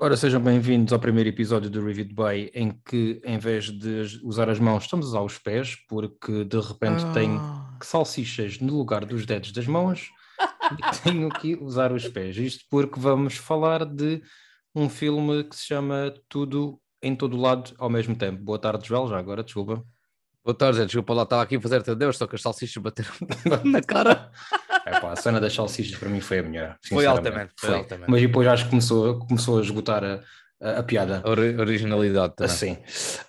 Ora, sejam bem-vindos ao primeiro episódio do Review Bay, em que, em vez de usar as mãos, estamos a usar os pés, porque de repente Ah. tenho salsichas no lugar dos dedos das mãos e tenho que usar os pés. Isto porque vamos falar de um filme que se chama Tudo em Todo Lado ao mesmo tempo. Boa tarde, Joel, já agora, desculpa. Boa tarde, gente. Desculpa lá, estava aqui a fazer-te adeus, só que as salsichas bateram na cara. É a cena das salsichas para mim foi a melhor. Foi altamente, foi altamente. Mas depois acho que começou, começou a esgotar a, a, a piada. Ori- originalidade também. Assim.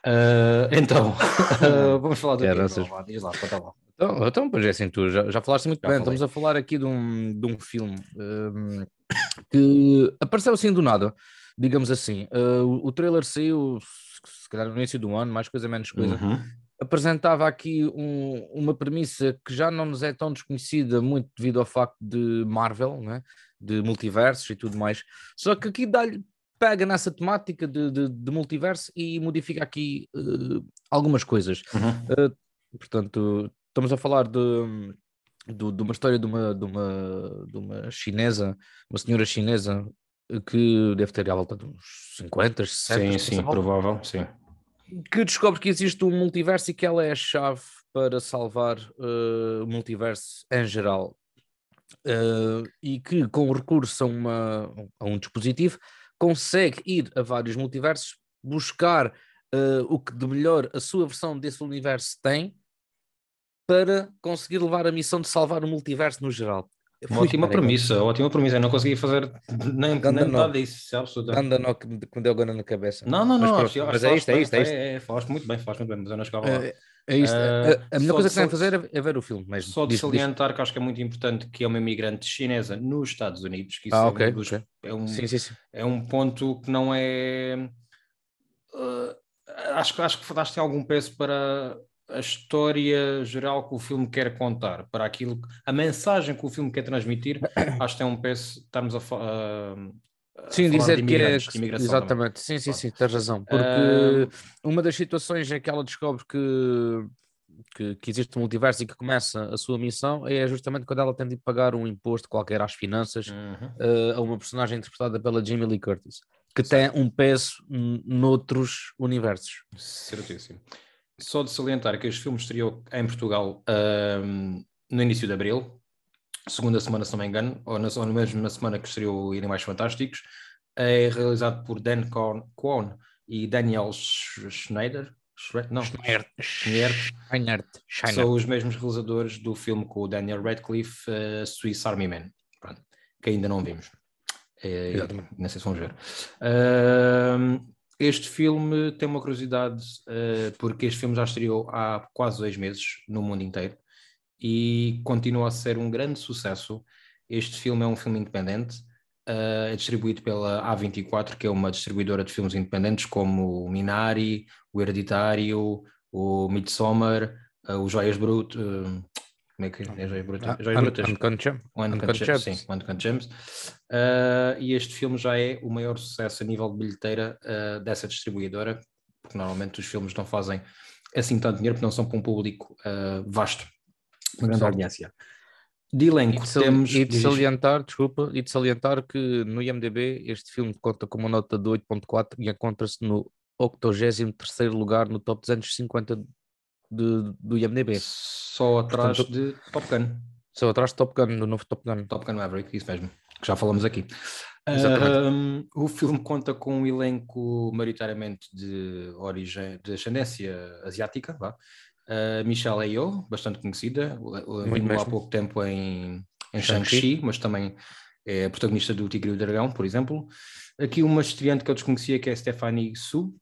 Ah, então, ah, vamos falar do quê? vocês- Diz lá, conta lá. Então, então, pois é assim, tu já, já falaste muito Já bem. falei. Estamos a falar aqui de um, de um filme hum, que apareceu assim do nada, digamos assim. Uh, o, o trailer saiu, se se calhar no início do ano, mais coisa menos coisa. Uhum. Apresentava aqui um- uma premissa que já não nos é tão desconhecida, muito devido ao facto de Marvel, né? de multiversos e tudo mais. Só que aqui dá-lhe, pega nessa temática de, de, de multiverso e modifica aqui uh, algumas coisas. Uhum. Portanto, estamos a falar de, de, uma história de uma, de, uma, de uma chinesa, uma senhora chinesa eh, que deve ter à volta de uns 50, 60, Sim, sim, provável, sim. Que descobre que existe um multiverso e que ela é a chave para salvar eh, o multiverso em geral. Eh, e que, com recurso a, uma, a um dispositivo, consegue ir a vários multiversos, buscar eh, o que de melhor a sua versão desse universo tem, para conseguir levar a missão de salvar o multiverso no geral. Uma ótima premissa, ótima premissa. Eu não consegui fazer nem, Ganda nem disso, absolutamente. Anda nó que me deu agora na cabeça. Não, não, Mas não. acho- acho mas que é isto, é isto, é isto. É, falaste muito bem, falaste muito bem, mas eu não chegava lá. É, é isto. A- a, a melhor coisa que tem a só- fazer é, é ver o filme mesmo. Só de Diz- diz- salientar que acho que é muito importante que é uma imigrante chinesa nos Estados Unidos, que isso Ah, é, ok, um dos- ok. é um, Sim, sim, sim. é um ponto que não é. uh, acho, que- acho que daste algum peso para a história geral que o filme quer contar, para aquilo, a mensagem que o filme quer transmitir. acho que tem um peso. Estarmos a, a Sim, falar dizer de que é. imigração também. Exatamente, sim, sim, sim, tens razão. Porque Ah, uma das situações em que ela descobre que, que, que existe um multiverso e que começa a sua missão é justamente quando ela tem de pagar um imposto qualquer às finanças uhum. eh, a uma personagem interpretada pela Jamie Lee Curtis, que tem um peso noutros universos. Certíssimo. Só de salientar que este filme estreou em Portugal ahm, no início de abril, segunda semana, se não me engano, ou na, ou na mesma semana que estreou Animais Fantásticos. É realizado por Dan Kwon, e Daniel Sch- Schneider. Schre- Não, Schneert. Scheinert. que são os mesmos realizadores do filme com o Daniel Radcliffe, uh, Swiss Army Man, Pronto, que ainda não vimos. É, Exatamente. não sei se vamos ver. Ahm, este filme tem uma curiosidade, eh, porque este filme já estreou há quase dois meses no mundo inteiro e continua a ser um grande sucesso. Este filme é um filme independente, eh, é distribuído pela A24, que é uma distribuidora de filmes independentes como o Minari, o Hereditário, o Midsommar, eh, o Joias Brutas. Como é que é? Joias Brutas? Ah, Joias Brutas. Uncut Gems. Uncut sim, Uncut Gems. Ah, e este filme já é o maior sucesso a nível de bilheteira ah, dessa distribuidora, porque normalmente os filmes não fazem assim tanto dinheiro, porque não são para um público ah, vasto, uma grande audiência. De E elenco, de, sali- temos... e de salientar, desculpa, e de salientar que no IMDB este filme conta com uma nota de 8.4 e encontra-se no 83º lugar no top 250 de, do IMDB. Só atrás Portanto- de Top Gun, Só atrás de Top Gun, do novo Top Gun. Top Gun Maverick, isso mesmo, que já falamos aqui. Ahm, o filme conta com um elenco maioritariamente de origem, de ascendência asiática, vá. Uh, Michelle Yeoh, bastante conhecida, o- o- Muito vimos há pouco tempo em, em Shang-Chi. Mas também é protagonista do Tigre e o Dragão, por exemplo. Aqui uma estreante que eu desconhecia, que é Stephanie Su.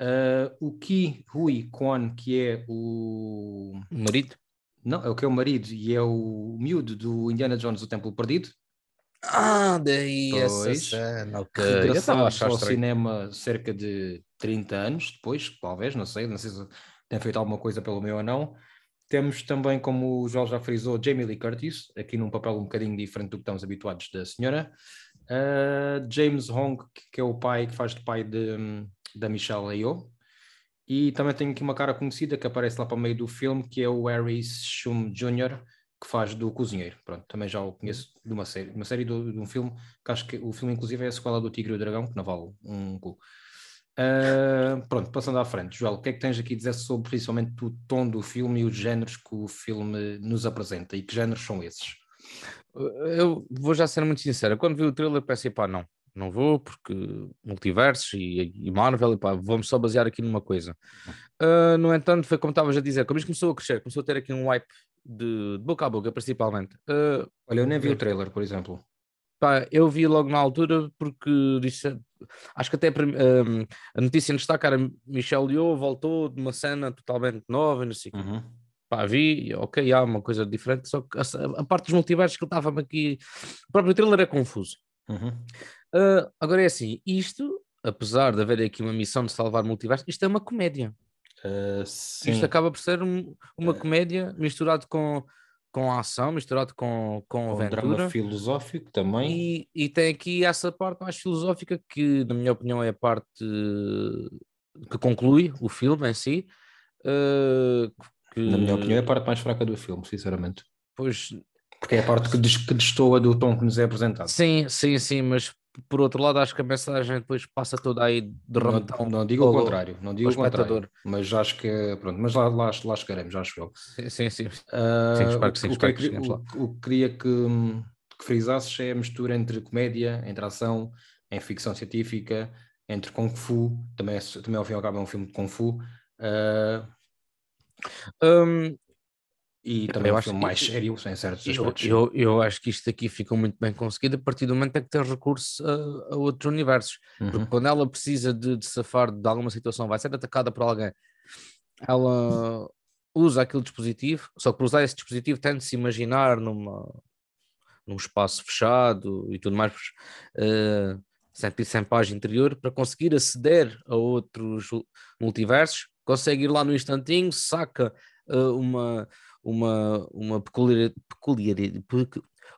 Uh, o Ki Hui Kwon, que é o O marido? não, é o que é o marido e é o miúdo do Indiana Jones do Templo Perdido, Ah, daí Pois. essa cena, ok. Achar ao estranho. cinema cerca de 30 anos depois, talvez, não sei, não sei se tem feito alguma coisa pelo meu ou não. Temos também, como o Joel já frisou, Jamie Lee Curtis, aqui num papel um bocadinho diferente do que estamos habituados da senhora. Uh, James Hong, que é o pai, que faz de pai de, da Michelle Yeoh. E também tenho aqui uma cara conhecida que aparece lá para o meio do filme, que é o Harry Shum Jr., que faz do cozinheiro. Pronto, também já o conheço de uma série, de uma série de, de um filme, que acho que o filme inclusive é a sequela do Tigre e o Dragão, que não vale um cu. Uh, pronto, passando à frente, Joel, o que é que tens aqui a dizer sobre principalmente o tom do filme e os géneros que o filme nos apresenta e que géneros são esses? Eu vou já ser muito sincero, quando vi o trailer pensei, pá, não, não vou porque multiversos e, e Marvel, e pá, vamos só basear aqui numa coisa. Uh, no entanto, foi como estavas a dizer, como isto começou a crescer, começou a ter aqui um wipe de, de boca a boca, principalmente. Uh, Olha, eu nem vi o trailer, por exemplo. Pá, eu vi logo na altura porque disse, acho que até um, a notícia em destaque era Michel Yeoh voltou de uma cena totalmente nova, não sei uhum. Pá, vi, ok, há uma coisa diferente, só que a, a parte dos multiversos que ele estava aqui, o próprio trailer é confuso. Uhum. Uh, agora é assim, isto, apesar de haver aqui uma missão de salvar multiverso, isto é uma comédia. Uh, isto acaba por ser um, uma uh, comédia misturado com com a ação, misturado com, com, com aventura. drama filosófico também. E, e tem aqui essa parte mais filosófica que, na minha opinião, é a parte que conclui o filme em si. Uh, que... Na minha opinião, é a parte mais fraca do filme, sinceramente. Pois. Porque é a parte que, que destoa do tom que nos é apresentado. Sim, sim, sim, mas por outro lado, acho que a mensagem depois passa toda aí de. Não, não digo o contrário, não digo o contrário, mas acho que, pronto, mas lá, lá, lá chegaremos, acho eu. Sim, sim, sim. Uh, sim espero que sim, o, que, que, o, o, que queria que, que frisasses é a mistura entre comédia, entre ação, em ficção científica, entre Kung Fu, também, é, também ao fim e ao cabo é um filme de Kung Fu. Uh, um, e também eu é um filme mais sério, em certos eu, Eu, eu acho que isto aqui fica muito bem conseguido a partir do momento em que tem recurso a, a outros universos. Uhum. Porque quando ela precisa de, de safar de alguma situação, vai ser atacada por alguém, ela usa aquele dispositivo, só que para usar esse dispositivo tem de se imaginar numa, num espaço fechado e tudo mais, uh, sem, sem paz interior, para conseguir aceder a outros multiversos, consegue ir lá no instantinho, saca uh, uma uma, uma peculiaridade,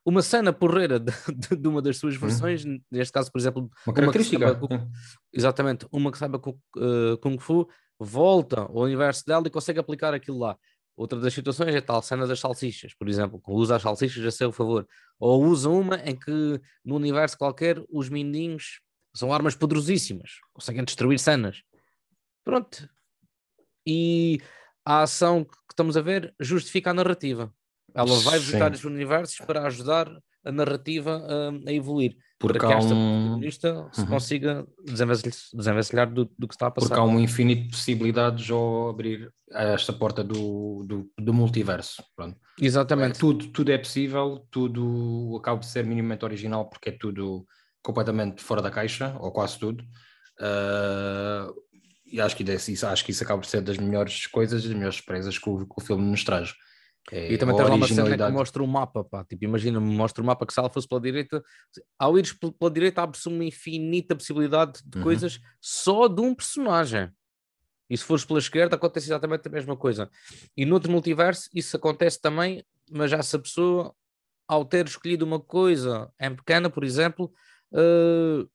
uma cena porreira de, de, de, uma das suas uhum. versões, uhum. neste caso, por exemplo, uma característica. Uma saiba, exatamente, uma que saiba uh, Kung Fu, volta ao universo dela e consegue aplicar aquilo lá. Outra das situações é tal cena das salsichas, por exemplo, que usa as salsichas a seu favor. Ou usa uma em que, no universo qualquer, os menininhos são armas poderosíssimas, conseguem destruir cenas. Pronto. E a ação que estamos a ver justifica a narrativa. Ela vai visitar os universos para ajudar a narrativa a, a evoluir. Porque para que esta um... protagonista se uhum. consiga desenvencilhar do, do, que está a passar. Porque há um infinito de possibilidades ao abrir esta porta do, do, do multiverso. Pronto. Exatamente. É, tudo, tudo é possível, tudo acaba de ser minimamente original porque é tudo completamente fora da caixa, ou quase tudo. Uh, e acho que, isso, acho que isso acaba por ser das melhores coisas, das melhores surpresas que o, que o filme nos traz. É, e também tens lá uma cena que mostra o mapa, pá. Tipo, imagina, mostra o mapa que se ela fosse pela direita, ao ires pela direita abre-se uma infinita possibilidade de uhum. coisas só de um personagem. E se fores pela esquerda, acontece exatamente a mesma coisa. E no outro multiverso, isso acontece também, mas já se a pessoa, ao ter escolhido uma coisa em pequena, por exemplo, uh,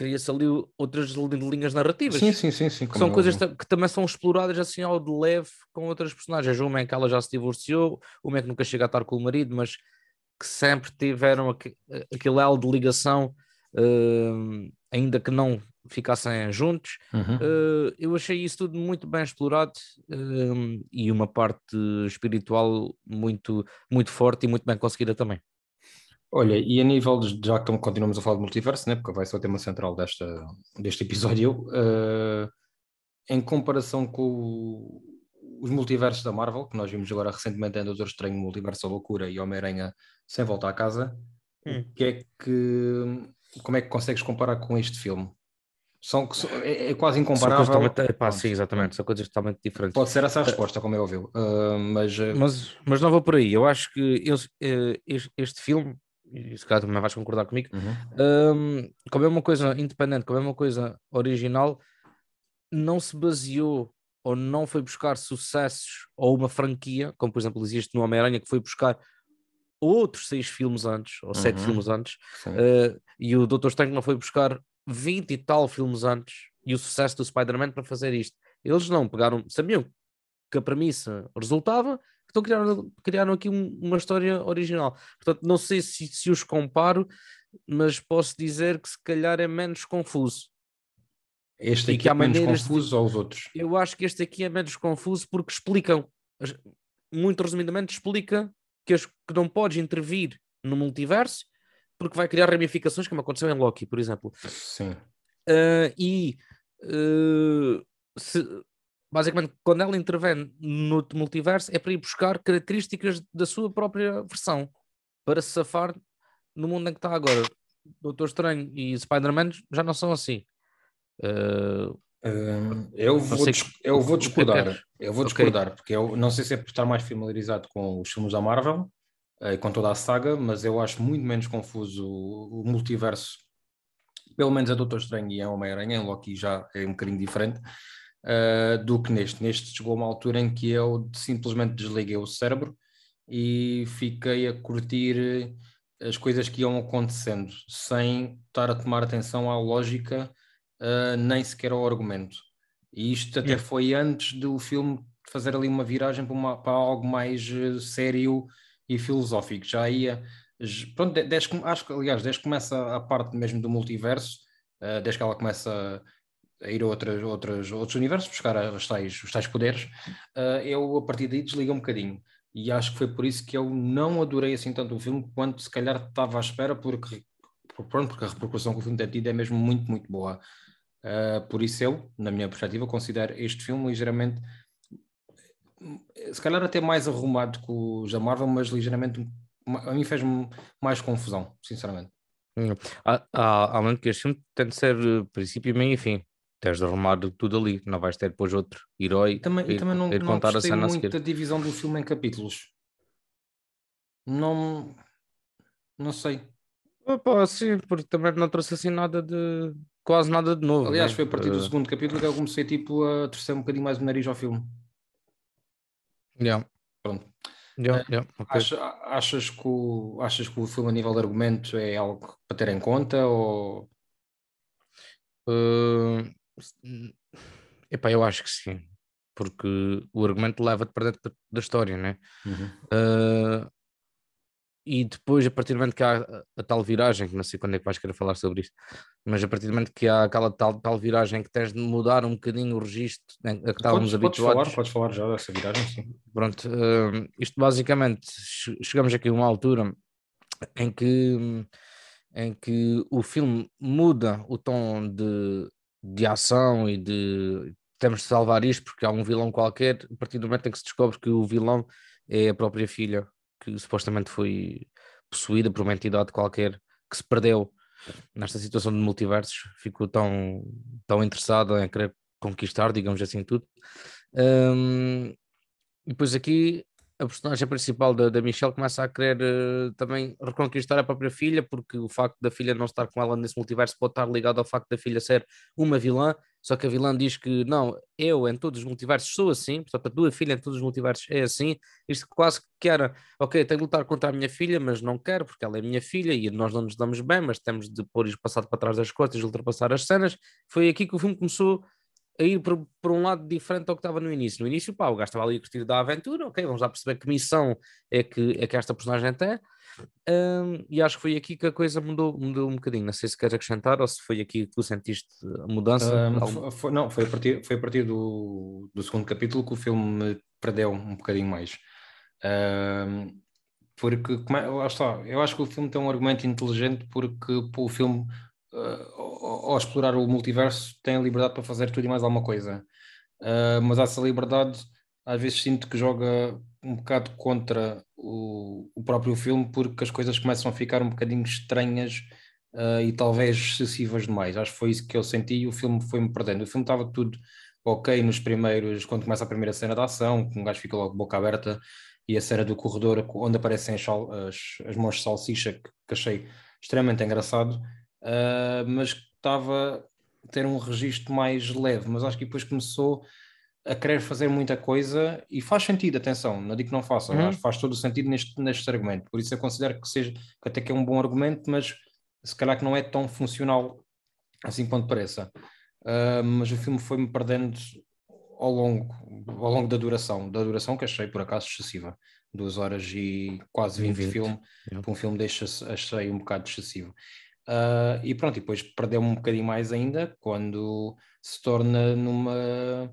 cria-se ali outras linhas narrativas. Sim, sim, sim. sim que são coisas que também são exploradas assim ao de leve com outras personagens. Uma em que ela já se divorciou, uma em que nunca chega a estar com o marido, mas que sempre tiveram aquele elo de ligação, uh, ainda que não ficassem juntos. Uhum. Uh, eu achei isso tudo muito bem explorado uh, e uma parte espiritual muito, muito forte e muito bem conseguida também. Olha, e a nível de, já que continuamos a falar de multiverso, né, porque vai ser o tema central desta, deste episódio, uh, em comparação com o, os multiversos da Marvel, que nós vimos agora recentemente em Doutor Estranho, Multiverso da Loucura e Homem-Aranha sem voltar a casa, hum. que é que, como é que consegues comparar com este filme? São, é, é quase incomparável. São totalmente, pá, sim, exatamente, são coisas totalmente diferentes. Pode ser essa a resposta, como é óbvio, uh, mas... mas... Mas não vou por aí, eu acho que este, este filme e se calhar também vais concordar comigo, uhum. um, como é uma coisa independente, como é uma coisa original, não se baseou ou não foi buscar sucessos ou uma franquia, como por exemplo existe no Homem-Aranha, que foi buscar outros seis filmes antes, ou uhum. sete filmes antes, uh, e o Doutor Estranho não foi buscar 20 e tal filmes antes, e o sucesso do Spider-Man para fazer isto. Eles não pegaram, sabiam que a premissa resultava, então criaram, criaram aqui um, uma história original. Portanto, não sei se, se os comparo, mas posso dizer que se calhar é menos confuso. Este aqui é menos confuso de... ou os outros? Eu acho que este aqui é menos confuso porque explicam, muito resumidamente, explica que, as, que não podes intervir no multiverso porque vai criar ramificações, como aconteceu em Loki, por exemplo. Sim. Uh, e uh, se, basicamente, quando ela intervém no multiverso, é para ir buscar características da sua própria versão para se safar no mundo em que está agora. Doutor Estranho e Spider-Man já não são assim. Uh, eu, vou eu vou discordar. Eu vou discordar, okay. porque eu não sei se é por estar mais familiarizado com os filmes da Marvel e com toda a saga, mas eu acho muito menos confuso o, o multiverso. Pelo menos a Doutor Estranho e a Homem-Aranha, em Loki já é um bocadinho diferente uh, do que neste. Neste chegou uma altura em que eu simplesmente desliguei o cérebro e fiquei a curtir as coisas que iam acontecendo, sem estar a tomar atenção à lógica, uh, nem sequer ao argumento. E isto até foi antes do filme fazer ali uma viragem para, uma, para algo mais uh, sério e filosófico. Já ia. Pronto, desde, acho que, aliás, desde que começa a parte mesmo do multiverso, uh, desde que ela começa a ir a outras, outras, outros universos, buscar os tais, os tais poderes, uh, eu a partir daí desliguei um bocadinho. E acho que foi por isso que eu não adorei assim tanto o filme quanto se calhar estava à espera, porque, pronto, porque a repercussão que o filme tem tido é mesmo muito, muito boa. Uh, por isso eu, na minha perspectiva, considero este filme ligeiramente, se calhar até mais arrumado que o da Marvel, mas ligeiramente, a mim fez-me mais confusão, sinceramente. Hum. Há, há, há que este filme tem de ser eh, princípio, meio e fim tens de arrumar tudo ali, não vais ter depois outro herói. E também, ir, e também não, ir não contar a cena muito da divisão do filme em capítulos. Não, não sei. Opa, sim, porque também não trouxe assim nada de quase nada de novo. Aliás, né? foi a partir do uh... segundo capítulo que eu comecei tipo a torcer um bocadinho mais o nariz ao filme. Yeah. Pronto. Yeah, yeah, okay. Acha, achas, que o, achas que o filme a nível de argumento é algo para ter em conta ou Uh, epá, eu acho que sim, porque o argumento leva-te para dentro da história, né? Uhum. Uh, e depois, a partir do momento que há a, a, tal viragem, que não sei quando é que vais querer falar sobre isto, mas a partir do momento que há aquela tal, tal viragem que tens de mudar um bocadinho o registro né, a que estávamos podes, habituados. Podes falar, podes falar já dessa viragem, sim. Pronto, uh, isto basicamente, chegamos aqui a uma altura em que em que o filme muda o tom de, de ação e de temos de salvar isto porque há um vilão qualquer, a partir do momento em que se descobre que o vilão é a própria filha, que supostamente foi possuída por uma entidade qualquer que se perdeu nesta situação de multiversos, ficou tão, tão interessado em querer conquistar, digamos assim, tudo. Um, e depois aqui a personagem principal da, da Michelle começa a querer uh, também reconquistar a própria filha, porque o facto da filha não estar com ela nesse multiverso pode estar ligado ao facto da filha ser uma vilã, só que a vilã diz que não, eu em todos os multiversos sou assim, portanto a tua filha em todos os multiversos é assim, isto quase que era, ok, tenho de lutar contra a minha filha, mas não quero, porque ela é minha filha e nós não nos damos bem, mas temos de pôr isto passado para trás das costas e ultrapassar as cenas, foi aqui que o filme começou a ir por, por um lado diferente ao que estava no início. No início, pá, o gajo estava ali a curtir da aventura, ok, vamos lá perceber que missão é que, é que esta personagem tem. Um, e acho que foi aqui que a coisa mudou, mudou um bocadinho. Não sei se queres acrescentar ou se foi aqui que tu sentiste a mudança. Um, foi, não, foi a partir, foi a partir do, do segundo capítulo que o filme me perdeu um bocadinho mais. Um, porque, como é, lá está, eu acho que o filme tem um argumento inteligente porque pô, o filme uh, ao explorar o multiverso, tem a liberdade para fazer tudo e mais alguma coisa. Uh, mas essa liberdade, às vezes, sinto que joga um bocado contra o, o próprio filme, porque as coisas começam a ficar um bocadinho estranhas uh, e talvez excessivas demais. Acho que foi isso que eu senti e o filme foi-me perdendo. O filme estava tudo ok nos primeiros, quando começa a primeira cena da ação, que um gajo fica logo boca aberta, e a cena do corredor onde aparecem as, as, as mãos de salsicha, que, que achei extremamente engraçado uh, mas estava a ter um registro mais leve, mas acho que depois começou a querer fazer muita coisa e faz sentido, atenção, não digo que não faça, uhum. faz todo o sentido neste, neste argumento, por isso eu considero que seja, que até que é um bom argumento, mas se calhar que não é tão funcional assim quanto pareça. Uh, mas o filme foi-me perdendo ao longo, ao longo da duração, da duração que achei por acaso excessiva. Duas horas e quase 20 de filme, yeah. para um filme deixa achei um bocado excessivo. Uh, e pronto, e depois perdeu-me um bocadinho mais ainda quando se torna numa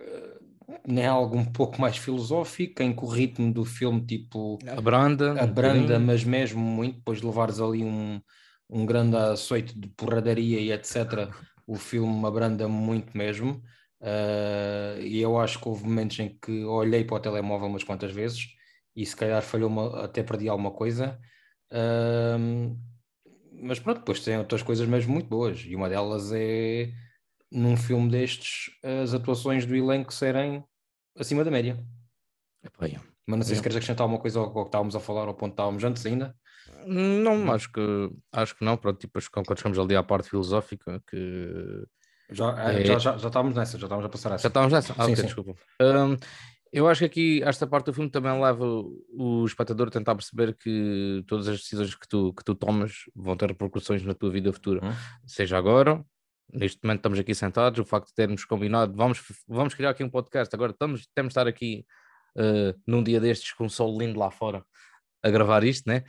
uh, nem algo um pouco mais filosófico, em que o ritmo do filme tipo a branda, a branda, mas mesmo muito, depois de levares ali um, um grande açoite de porradaria e etc. O filme abranda muito mesmo. Uh, e eu acho que houve momentos em que olhei para o telemóvel umas quantas vezes e se calhar falhou até perdi alguma coisa. Uh, mas pronto, depois tem outras coisas mesmo muito boas, e uma delas é num filme destes as atuações do elenco serem acima da média. É. Mas não sei é. se queres acrescentar alguma coisa ao, ao que estávamos a falar, ao ponto que estávamos antes ainda. Não, acho que acho que não, pronto, tipo, quando chegamos ali à parte filosófica que já, é... já, já, já estávamos nessa, já estávamos a passar essa. Já estávamos nessa? Ah, sim, ok, sim. desculpa. Um, eu acho que aqui esta parte do filme também leva o espectador a tentar perceber que todas as decisões que tu, que tu tomas vão ter repercussões na tua vida futura, hum. seja agora, neste momento estamos aqui sentados, o facto de termos combinado, vamos, vamos criar aqui um podcast, agora estamos, temos de estar aqui uh, num dia destes com um sol lindo lá fora a gravar isto, né?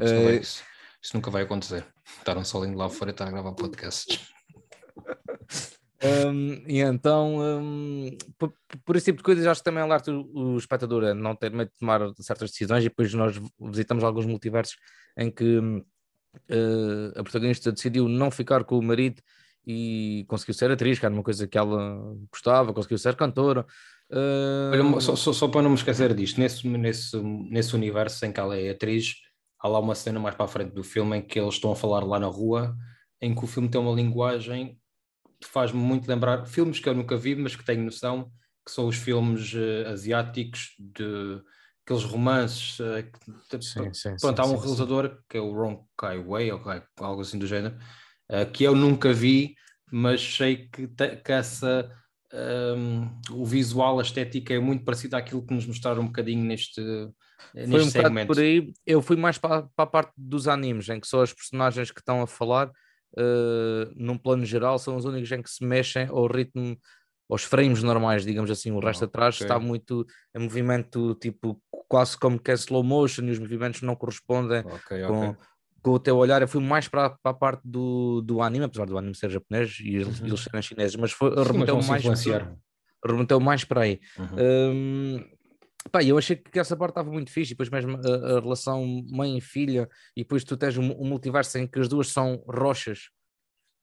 Isso, uh, isso nunca vai acontecer, estar um sol lindo lá fora e estar a gravar podcasts. Um, e então, um, por, por, esse tipo de coisas, acho que também alerta o, o espectador a não ter medo de tomar certas decisões. E depois nós visitamos alguns multiversos em que uh, a protagonista decidiu não ficar com o marido e conseguiu ser atriz, que era uma coisa que ela gostava, conseguiu ser cantora. Uh... Olha, só, só, só, para não me esquecer disto, nesse, nesse, nesse universo em que ela é atriz, há lá uma cena mais para a frente do filme em que eles estão a falar lá na rua, em que o filme tem uma linguagem faz-me muito lembrar filmes que eu nunca vi, mas que tenho noção que são os filmes uh, asiáticos de aqueles romances. Uh, que, sim, sim, pronto, sim, há um realizador que é o Ron Kai Wei, ou algo assim do género, uh, que eu nunca vi, mas sei que, te, que essa. Um, ehm, o visual, a estética é muito parecido àquilo que nos mostraram um bocadinho neste, neste Foi um segmento. por aí. Eu fui mais para, para a parte dos animes, em que são as personagens que estão a falar uh, num plano geral, são os únicos em que se mexem ao ritmo, aos frames normais, digamos assim. O resto atrás okay. está muito em movimento, tipo, quase como que é slow motion e os movimentos não correspondem okay, com, okay. com, o teu olhar. Eu fui mais para, para a parte do, do anime, apesar do anime ser japonês e eles, uhum. eles serem chineses, mas foi, remeteu mais. Remeteu mais para aí. Uhum. Um, Pá, eu achei que essa parte estava muito fixe, e depois mesmo a, a relação mãe e filha, e depois tu tens um, um, multiverso em que as duas são rochas,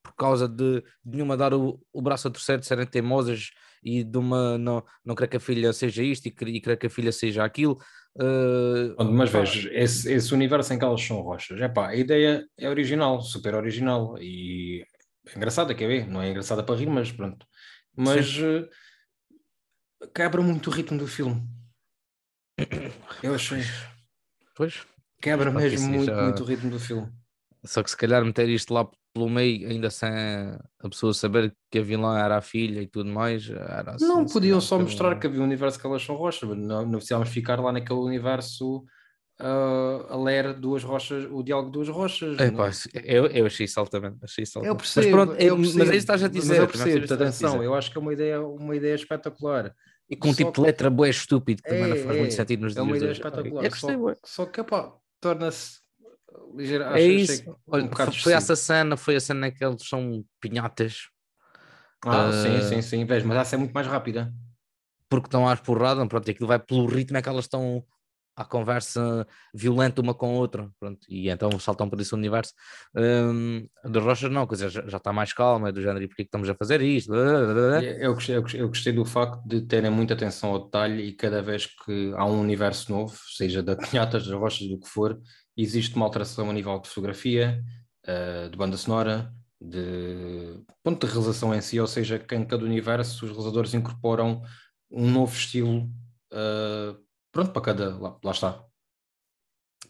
por causa de, de nenhuma dar o, o braço a torcer, de serem teimosas e de uma não, não querer que a filha seja isto e, e querer que a filha seja aquilo. Uh, mas vejo, esse, esse universo em que elas são rochas, é pá, a ideia é original, super original e é engraçada, quer ver? Não é engraçada para rir, mas pronto. Mas uh, quebra muito o ritmo do filme eu achei. Pois. Quebra mesmo muito, já... muito o ritmo do filme. Só que se calhar meter isto lá pelo meio, ainda sem a pessoa saber que a vilã era a filha e tudo mais. Era assim, não, podiam só mostrar que havia um universo que elas são rochas, não, não precisávamos ficar lá naquele universo uh, a ler duas rochas, o diálogo de duas rochas. É, pá, eu, eu achei isso altamente. Achei isso altamente. Eu percebo, mas, pronto, eu percebo, mas é isso estás a dizer. Mas eu percebo, atenção, eu acho que é uma ideia, uma ideia espetacular. E com um tipo que... de letra boé estúpido, que é, também não faz é, muito sentido nos é dias uma ideia espetacular. É só, só que, pá, torna-se ligeiro. É isso. Um Olha, foi essa cena, foi a cena que eles são pinhatas. Ah, uh... sim, sim, sim, vejo, mas essa é muito mais rápida. Porque estão às porrada, pronto, aquilo vai pelo ritmo é que elas estão à conversa violenta uma com a outra, pronto, e então saltam por esse universo. Um, de Rochas não, dizer, já, já está mais calma, é do género, e porquê que estamos a fazer isto? Eu gostei, eu gostei do facto de terem muita atenção ao detalhe e cada vez que há um universo novo, seja da Pinhatas, das Rochas, do que for, existe uma alteração a nível de fotografia, uh, de banda sonora, de ponto de realização em si, ou seja, que em cada universo os realizadores incorporam um novo estilo uh, Pronto, para cada. Lá, lá está.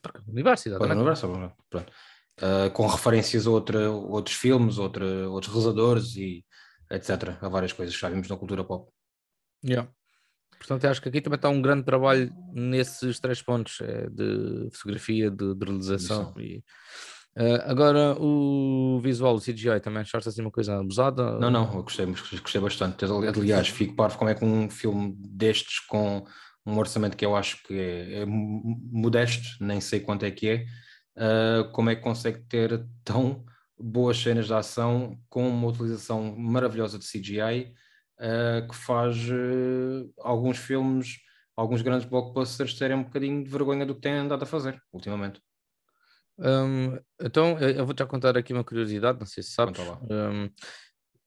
Para cada universo, exatamente. Para cada universo, pronto. Uh, com referências a outra, outros filmes, outra, outros realizadores e etc. A várias coisas que já vimos na cultura pop. Yeah. Portanto, acho que aqui também está um grande trabalho nesses três pontos é, de fotografia, de, de realização e, Uh, agora, o visual, o CGI, também achaste assim uma coisa abusada? Não, não, eu gostei, gostei bastante. Aliás, fico parvo como é que um filme destes com um orçamento que eu acho que é, é modesto, nem sei quanto é que é, uh, como é que consegue ter tão boas cenas de ação com uma utilização maravilhosa de CGI uh, que faz uh, alguns filmes, alguns grandes blockbusters terem um bocadinho de vergonha do que têm andado a fazer ultimamente. Um, então, eu vou-te contar aqui uma curiosidade, não sei se sabes, um,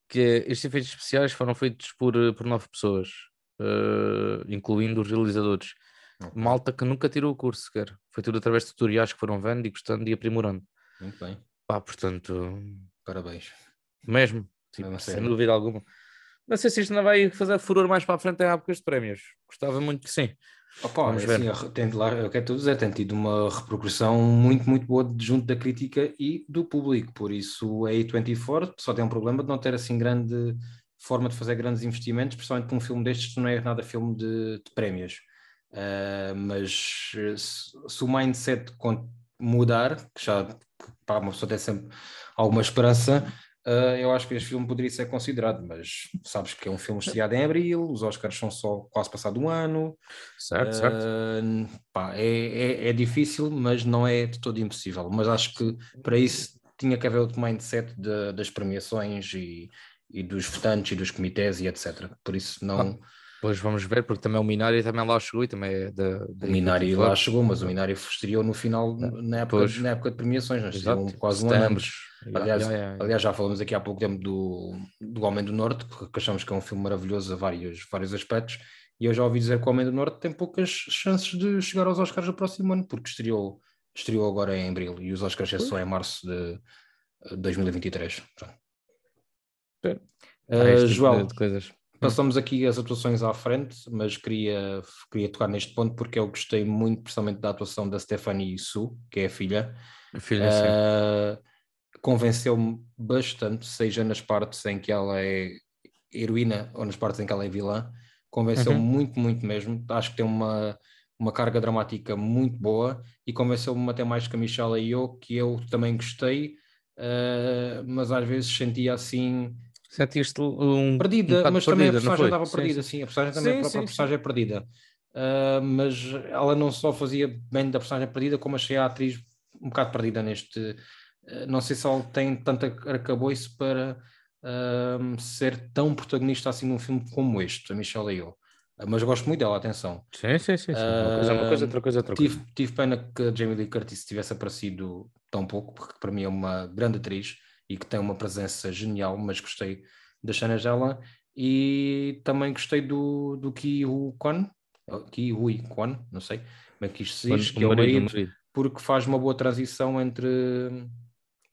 que estes efeitos especiais foram feitos por, por nove pessoas, uh, incluindo os realizadores. Okay. Malta que nunca tirou o curso sequer. Foi tudo através de tutoriais que foram vendo e gostando e aprimorando. Muito bem. Pá, portanto. Parabéns. Mesmo, tipo, sem dúvida alguma. Não sei se isto não vai fazer furor mais para a frente em épocas de prémios. Gostava muito que sim. Opa, Vamos assim, ver. Tem, lá, eu quero dizer, tem tido uma repercussão muito, muito boa junto da crítica e do público. Por isso, a A24 só tem um problema de não ter assim grande forma de fazer grandes investimentos, principalmente para um filme destes, não é nada filme de, de prémios. Uh, mas se, se, o mindset mudar, que já pá, uma pessoa tem sempre alguma esperança, uh, eu acho que este filme poderia ser considerado, mas sabes que é um filme estreado em abril, os Oscars são só quase passado um ano. Certo, uh, certo. Pá, é, é, é, difícil, mas não é de todo impossível. Mas acho que para isso tinha que haver outro mindset de, das premiações e, e dos votantes e dos comitês e etc. Por isso não. Ah Pois vamos ver, porque também o Minari também lá chegou e também é da. da o Minari lá chegou, mas o Minari estreou no final, na época, na época de premiações, nós tivemos quase um ano. Aliás, yeah, yeah, aliás, já falamos aqui há pouco tempo do, do Homem do Norte, porque achamos que é um filme maravilhoso a vários, vários aspectos, e eu já ouvi dizer que o Homem do Norte tem poucas chances de chegar aos Oscars no próximo ano, porque estreou, estreou agora em abril e os Oscars é só em março de 2023. Uh, João, de coisas. Passamos aqui as atuações à frente, mas queria, queria tocar neste ponto porque eu gostei muito, principalmente, da atuação da Stephanie Su, que é a filha. A filha, uh, Convenceu-me bastante, seja nas partes em que ela é heroína ou nas partes em que ela é vilã. Convenceu-me uhum. muito, muito mesmo. Acho que tem uma, uma carga dramática muito boa e convenceu-me até mais que a Michelle e eu, que eu também gostei, uh, mas às vezes sentia assim Sentiste um. Perdida, um mas também a personagem estava perdida, sim, sim, a personagem também, sim, a própria personagem é perdida. Uh, mas ela não só fazia bem da personagem perdida, como achei a atriz um bocado perdida neste. Uh, não sei se ela tem tanta arcabouço para uh, ser tão protagonista assim num filme como este, a Michelle Yeoh. Mas gosto muito dela, atenção. Sim, sim, sim. sim. Uma coisa uma coisa, outra coisa outra coisa. Tive, tive pena que a Jamie Lee Curtis tivesse aparecido tão pouco, porque para mim é uma grande atriz e que tem uma presença genial, mas gostei das cenas dela e também gostei do, do Ki Hu Kwan, Ki Hui Kwan, não sei como é que isto se diz, que é o marido, porque faz uma boa transição entre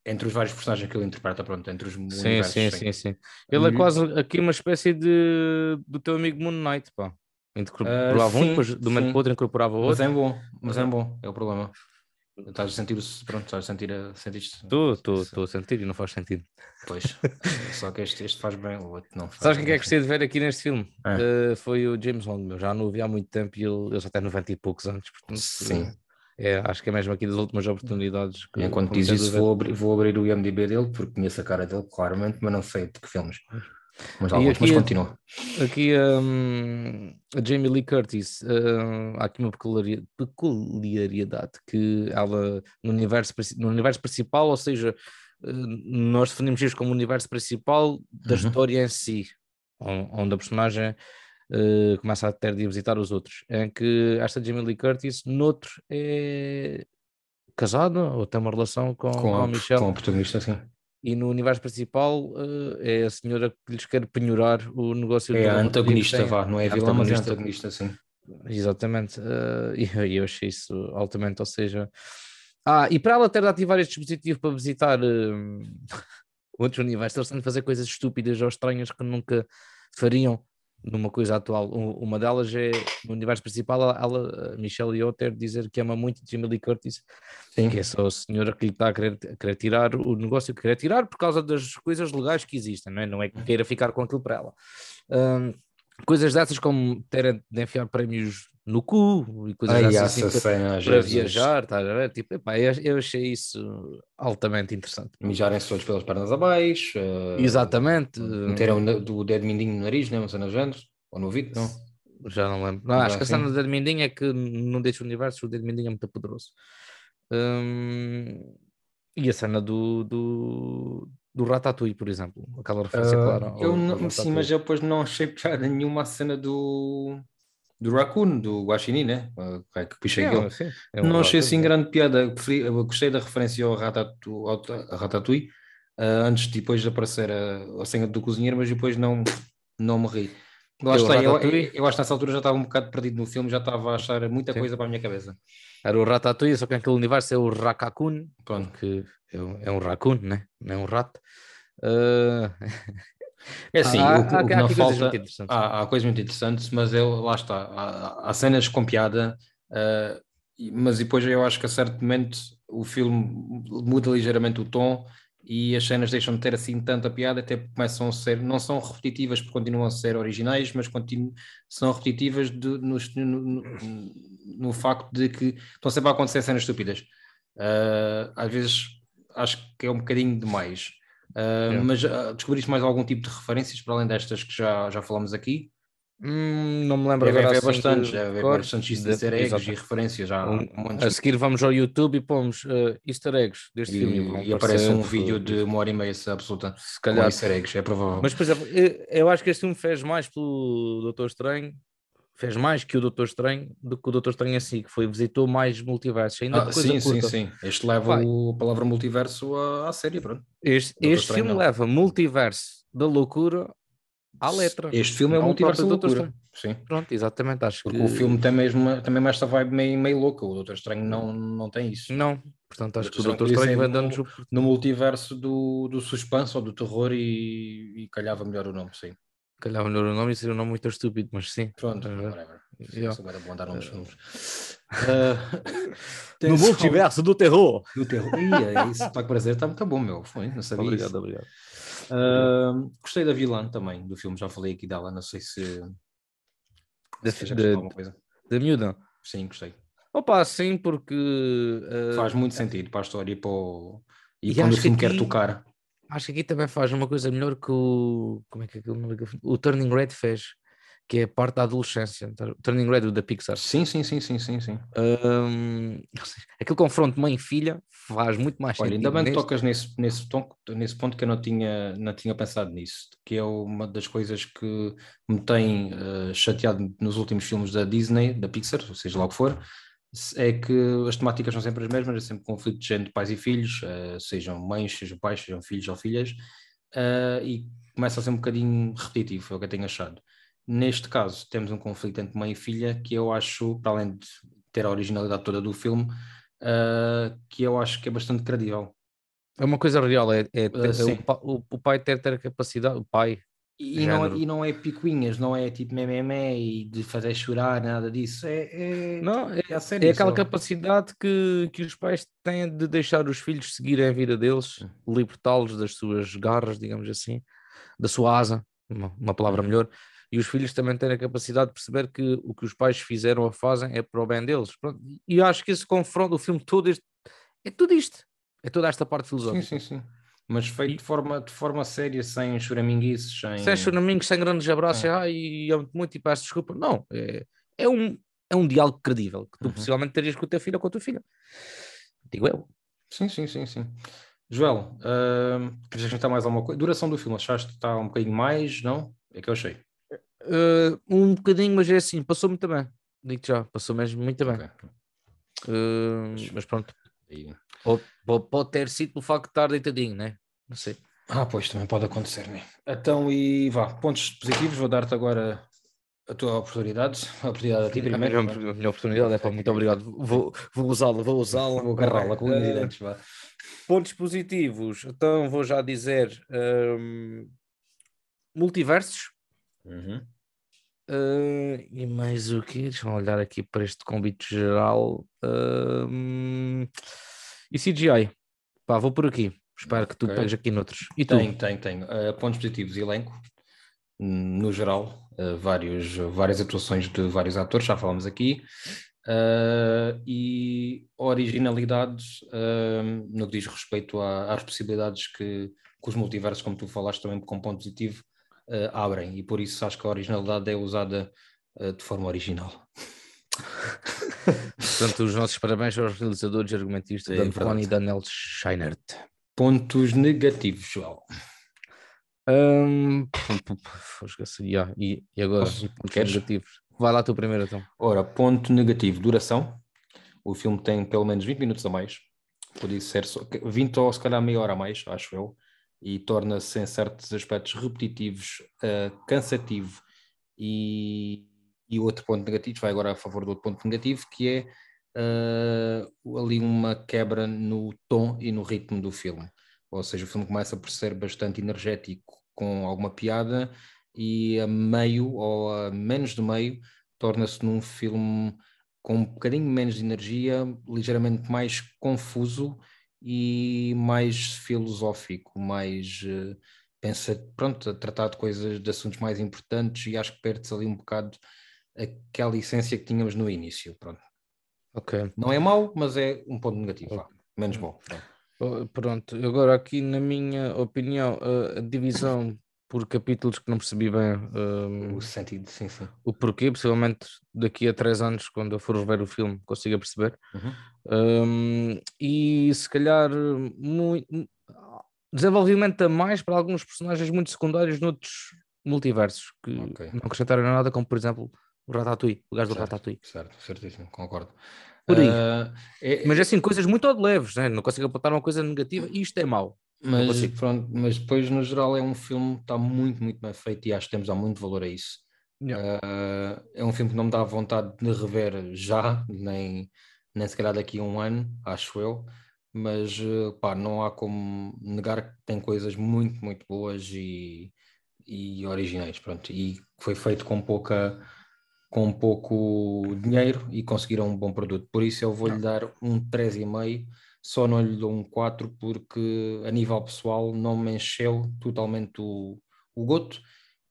entre os vários personagens que ele interpreta, pronto, entre os sim, universos. Sim, sim, sim. Ele é quase aqui uma espécie de do teu amigo Moon Knight, pá. Incorporava uh, um, depois do momento para outro incorporava outro. Mas é bom, mas é bom, é o problema. Estás a sentir, pronto, estás a sentir, a? Estou, estou, estou a sentir e não faz sentido. Pois, só que este, este faz bem, o outro não faz. Sabes quem é que gostei de ver aqui neste filme? É. Uh, foi o James Bond, eu já não o vi há muito tempo e ele, ele já tem 90 e poucos anos, portanto, Sim. É, acho que é mesmo aqui das últimas oportunidades. Que, Enquanto diz isso, vou abrir, vou abrir o IMDB dele, porque conheço a cara dele, claramente, mas não sei de que filmes. Mas, alguns, aqui, mas continua. Aqui um, a Jamie Lee Curtis, uh, há aqui uma peculiaridade que ela no universo, no universo principal, ou seja, uh, nós definimos isto como o universo principal da uhum. história em si, onde a personagem uh, começa a ter de visitar os outros. Em que esta Jamie Lee Curtis, noutro, é casada ou tem uma relação com, com, com a Michelle. Com a protagonista, sim e no universo principal uh, é a senhora que lhes quer penhorar o negócio é a antagonista, vá, não é vilã, mas é antagonista, sim. Exatamente, uh, e eu achei isso altamente, ou seja, ah, e para ela ter de ativar este dispositivo para visitar uh, outros universos, eles têm de fazer coisas estúpidas ou estranhas que nunca fariam numa coisa atual. Uma delas é no universo principal, ela, Michelle Yeoh ter dizer que ama muito Jamie Lee Curtis, Sim. que é só a senhora que lhe está a querer, a querer tirar o negócio que quer tirar por causa das coisas legais que existem, não é? Não é que queira ficar com aquilo para ela. Um, coisas dessas como terem de enfiar prémios no cu e coisas Ai, dessas assim, para Jesus. viajar, estás a ver? Tipo, epá, eu, eu achei isso altamente interessante. Mijarem-se todos pelas pernas abaixo. eh, Exatamente. Meteram o dedo mindinho no nariz, né? Uma cena. Ou no ouvido, não? Já não lembro. Não, Já acho que a assim? cena do Dead Mindinho é que não deixa o universo, o Dead Mindinho é muito poderoso. Hum, e a cena do, do, do Ratatouille, por exemplo. Aquela referência Ah, clara. eu não, sim, mas eu depois não achei piada nenhuma a cena do, do Raccoon, do Guaxinim, né? Ah, é que É, aquele. sim, é um Não achei assim grande piada. Eu preferi- gostei da referência ao Ratatouille, ao Ratatouille ah, antes de depois de aparecer a, a cena do cozinheiro, mas depois não, não me ri. Lá Eu, está, eu, Ratatouille? eu acho que nessa altura já estava um bocado perdido no filme, já estava a achar muita Sim. coisa para a minha cabeça. Era o Ratatouille, só que naquele universo é o Rakakun, Pronto. que é um, é um raccoon, né? não é um rato. Ah, É assim, há- o, que- há- o que há não coisas falta. muito interessantes. Há, há coisas muito interessantes, mas eu, lá está, há, há cenas com piada, ah, e- mas depois eu acho que a certo momento o filme muda ligeiramente o tom e as cenas deixam de ter assim tanta piada, até começam a ser, não são repetitivas porque continuam a ser originais, mas continu, são repetitivas de- no, no, no- facto de que estão sempre a acontecer cenas estúpidas. Ah, às vezes acho que é um bocadinho demais. Ah, Yeah. Mas ah, descobriste mais algum tipo de referências para além destas que já, já falamos aqui? Hum, não me lembro Deve agora haver assim bastantes, de deve haver bastantes easter eggs exato. e referências. Já há Um- um A seguir vamos ao YouTube e pomos uh, easter eggs deste filme. vão e, e aparece um vídeo de uma hora e meia absoluta Se calhar. easter eggs, é provável. Mas, por exemplo, eu, eu acho que este filme fez mais pelo Doutor Estranho, fez mais que o Doutor Estranho do que o Doutor Estranho assim, que foi, visitou mais multiversos. Ainda Ah, sim, sim, curta. sim. Este leva Vai. a palavra multiverso à, à série, pronto. Este, este filme não. leva multiverso da loucura à letra. Este filme é o o multiverso da próprio Doutor loucura. Sim. Pronto, exatamente. Acho Porque que o filme tem mesmo também mais esta vibe meio, meio louca. O Doutor Estranho não, não tem isso. não. Portanto, acho que o Doutor Estranho Estranho vai podia ser dando-nos o No multiverso do, do suspense ou do terror e, e calhava melhor o nome, sim. calhar melhor o nome e seria um nome muito estúpido, mas sim. Pronto, ver? whatever. Agora é dar nomes Uh, filmes. Ah, tem No só- multiverso do terror. Do terror. Ih, é isso, está com prazer, está muito bom, meu. Foi, não sabia. Obrigado, isso. obrigado. Ah, gostei da vilã também, do filme, já falei aqui dela, não sei se. Da- se alguma coisa. Da miúda. Sim, gostei. Opa, sim, porque uh, Faz muito sentido para a história e para o. E, E quando o acho que filme quer aqui- tocar. acho que aqui também faz uma coisa melhor que o. Como é que é aquele nome filme? O Turning Red fez, que é a parte da adolescência. O Turning Red, da Pixar. Sim, sim, sim, sim, sim, sim. Um, aquele confronto mãe-filha faz muito mais Olha, sentido. ainda bem que neste. tocas nesse, nesse, tom, nesse ponto que eu não tinha, não tinha pensado nisso, que é uma das coisas que me tem eh, chateado nos últimos filmes da Disney, da Pixar, ou seja lá o que for, é que as temáticas são sempre as mesmas, é sempre conflito de gente, pais e filhos, eh, sejam mães, sejam pais, sejam filhos ou filhas, eh, e começa a ser um bocadinho repetitivo, é o que eu tenho achado. Neste caso, temos um conflito entre mãe e filha que eu acho, para além de ter a originalidade toda do filme, eh, que eu acho que é bastante credível. É uma coisa real, é, é ter- sim. o, o- pai ter, ter a capacidade, o pai, E não, é, e não é picuinhas, não é tipo memé e de fazer chorar, nada disso. É, é, Não, é, é sério. é aquela capacidade que, que os pais têm de deixar os filhos seguirem a vida deles, libertá-los das suas garras, digamos assim, da sua asa, uma, uma palavra Uhum. melhor, e os filhos também têm a capacidade de perceber que o que os pais fizeram ou fazem é para o bem deles. Pronto, E eu acho que esse confronto, o filme todo, este, é tudo isto, é toda esta parte Sim, filosófica. sim, sim. Mas feito E- de forma, de forma séria, sem choraminguices, sem. Sem choramingos, sem grandes abraços, É. ai, amo-te muito e peço desculpa. Não, é, é, um, é um diálogo credível que tu Uhum. possivelmente terias com o teu filho ou com a tua filha. Digo eu. Sim, sim, sim, sim. Joel, uh, queres acrescentar mais alguma coisa? Duração do filme, achaste que está um bocadinho mais? Não? É que eu achei. Uh, um bocadinho, mas é assim, passou muito bem. Digo já, passou mesmo muito bem. Ok. Uh, mas pronto, pode, pode- pode ter sido pelo facto de estar deitadinho, né? Não sei. Ah, pois também pode acontecer, né? Então, e vá, pontos positivos, vou dar-te agora a tua oportunidade. A oportunidade a ti A primeiro. minha, vá. a minha oportunidade é para muito obrigado. Vou, usá-la, vou usá-la. Vou agarrá-la com Uh, dentes, vá. Pontos positivos, então vou já dizer um, multiversos. Uhum. Uh, e mais o quê? Deixa-me olhar aqui para este convite geral. Um, e CGI. Pá, vou por aqui. Espero que tu Ok. pegues aqui noutros. E tu? Tenho, tenho, tenho. Uh, pontos positivos, elenco. no geral, uh, vários, várias atuações de vários atores, já falamos aqui, uh, e originalidades uh, no que diz respeito a, às possibilidades que, que, os multiversos, como tu falaste também com ponto positivo, abrem, e por isso acho que a originalidade é usada de forma original. Portanto, os nossos parabéns aos realizadores e argumentistas é, Dan Fon e Daniel Scheinert. Pontos negativos, João. Um, yeah. e, e agora, Posso, pontos queres? negativos. Vai lá tu primeiro então. Ora, ponto negativo, duração. O filme tem pelo menos 20 minutos a mais. Podia ser só, 20 ou se calhar meia hora a mais, acho eu. E torna-se em certos aspectos repetitivos, uh, cansativo. E, e outro ponto negativo, vai agora a favor do outro ponto negativo, que é uh, ali uma quebra no tom e no ritmo do filme. Ou seja, o filme começa por ser bastante energético, com alguma piada, e a meio ou a menos do meio torna-se num filme com um bocadinho menos de energia, ligeiramente mais confuso e mais filosófico, mais uh, pensa, pronto, a tratar de coisas, de assuntos mais importantes e acho que perde-se ali um bocado aquela essência que tínhamos no início, pronto. Ok. Não é mau, mas é um ponto negativo, okay. menos bom. Pronto. pronto, agora aqui na minha opinião, a divisão por capítulos que não percebi bem um, o sentido, sim, sim. O porquê, possivelmente daqui a três anos, quando eu for ver o filme, consiga perceber. Uhum. Um, e se calhar muito, desenvolvimento a mais para alguns personagens muito secundários noutros multiversos que okay. não acrescentaram nada, como por exemplo o Ratatouille, o gajo do Ratatouille. Certo, certíssimo, concordo. Por aí. Uh, é, mas assim, coisas muito leves, né? não consigo apontar uma coisa negativa e isto é mau. Mas, pronto, mas depois, no geral, é um filme que está muito, muito bem feito e acho que temos dar muito valor a isso. Yeah. Uh, é um filme que não me dá vontade de rever já, nem, nem se calhar daqui a um ano, acho eu. Mas pá, não há como negar que tem coisas muito, muito boas e, e originais. Pronto. E foi feito com pouca, com pouco dinheiro e conseguiram um bom produto. Por isso eu vou-lhe dar um 3,5 só não lhe dou um 4 porque a nível pessoal não me encheu totalmente o, o goto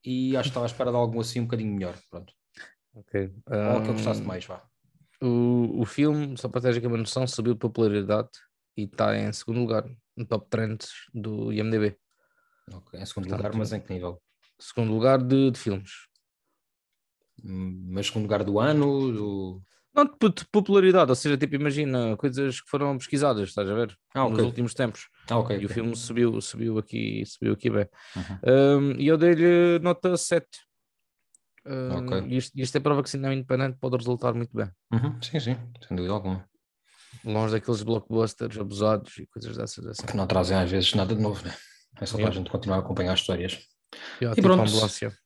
e acho que estava à espera de algo assim um bocadinho melhor. Pronto. Ok. Um, Ou que eu gostasse mais, vá. O, o filme, só para ter aqui uma noção, subiu de popularidade e está em segundo lugar no top trends do IMDB. Ok, em segundo Portanto, lugar, mas em que nível? Segundo lugar de, de filmes. Hum, mas segundo lugar do ano? Do... Não de popularidade, ou seja, tipo, imagina coisas que foram pesquisadas, estás a ver? Ah, okay. Nos últimos tempos. Ah, okay, e okay. o filme subiu, subiu, aqui, subiu aqui bem. Uhum. Um, e eu dei-lhe nota 7. Um, okay. e isto, isto é prova que cinema independente pode resultar muito bem. Uhum. Sim, sim, sem dúvida alguma. Longe daqueles blockbusters abusados e coisas dessas. Assim. Que não trazem às vezes nada de novo, né? É só yeah. para a gente continuar a acompanhar as histórias. Yeah, e tipo pronto. Ambulância.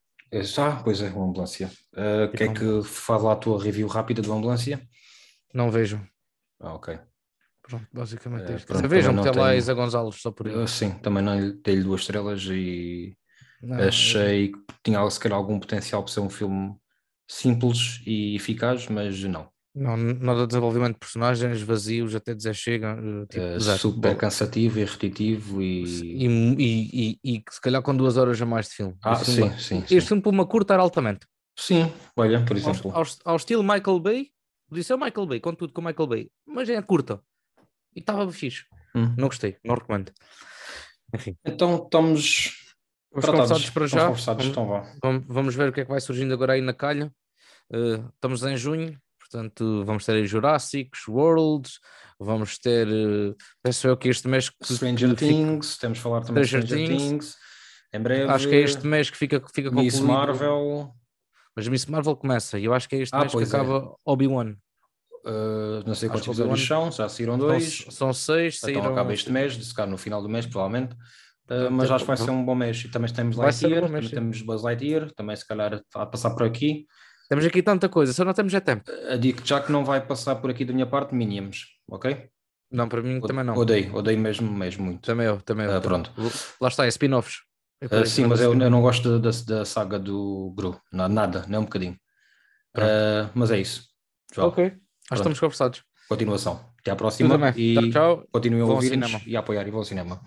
Ah, pois é, uma ambulância. O uh, que é que faz lá a tua review rápida do ambulância? Não vejo. Ah, ok. Pronto, basicamente é isto. Pronto, Vejam que tem lá Isa Gonzalez só por aí. sim, também não dei-lhe duas estrelas e não, achei que tinha se calhar algum potencial para ser um filme simples e eficaz, mas não. Não, nada de desenvolvimento de personagens vazios, até dizer chega. Eh, tipo, é, super cansativo e repetitivo e... E, e, e, e, se calhar com duas horas a mais de filme. Ah, sim, filme, sim, Este sim. filme por uma curta era altamente. Sim, olha, por exemplo. Ao, ao, ao estilo Michael Bay, Podia ser o Michael Bay, contudo com o Michael Bay, mas é curta. E estava fixe. Hum. Não gostei, não recomendo. Enfim. Então estamos conversados para já. Vamos, então vamos, vamos, ver o que é que vai surgindo agora aí na calha. Uh, estamos em junho, portanto vamos ter aí Worlds, vamos ter, uh, penso eu que este mês... Que, Stranger que Things, fica... temos de falar também Stranger, Stranger Things. Things. Em breve... Acho que é este mês que fica, fica Miss concluído. Marvel... Mas Miss Marvel começa e eu acho que é este ah, mês que acaba é. Obi-Wan. Uh, não sei quantos episódios são, já saíram dois. São, são seis, então saíram... acaba este mês, se calhar no final do mês, provavelmente. Uh, mas acho que vai ser um bom mês. E também temos Lightyear, um também temos Buzz Lightyear, também se calhar a passar por aqui. Temos aqui tanta coisa, só não temos já tempo. Uh, digo já que não vai passar por aqui da minha parte, Minions, ok? Não, para mim o, também não. Odeio, odeio mesmo, mesmo muito. Também eu, também eu. Uh, pronto. Lá está, é spin-offs. Uh, sim, mas eu, eu, não gosto da, da saga do Gru, nada, nem um bocadinho. Uh, mas é isso. João. Ok, acho que estamos conversados. Continuação. Até à próxima. E tchau, tchau. continuem a ouvir e a apoiar e vão ao cinema.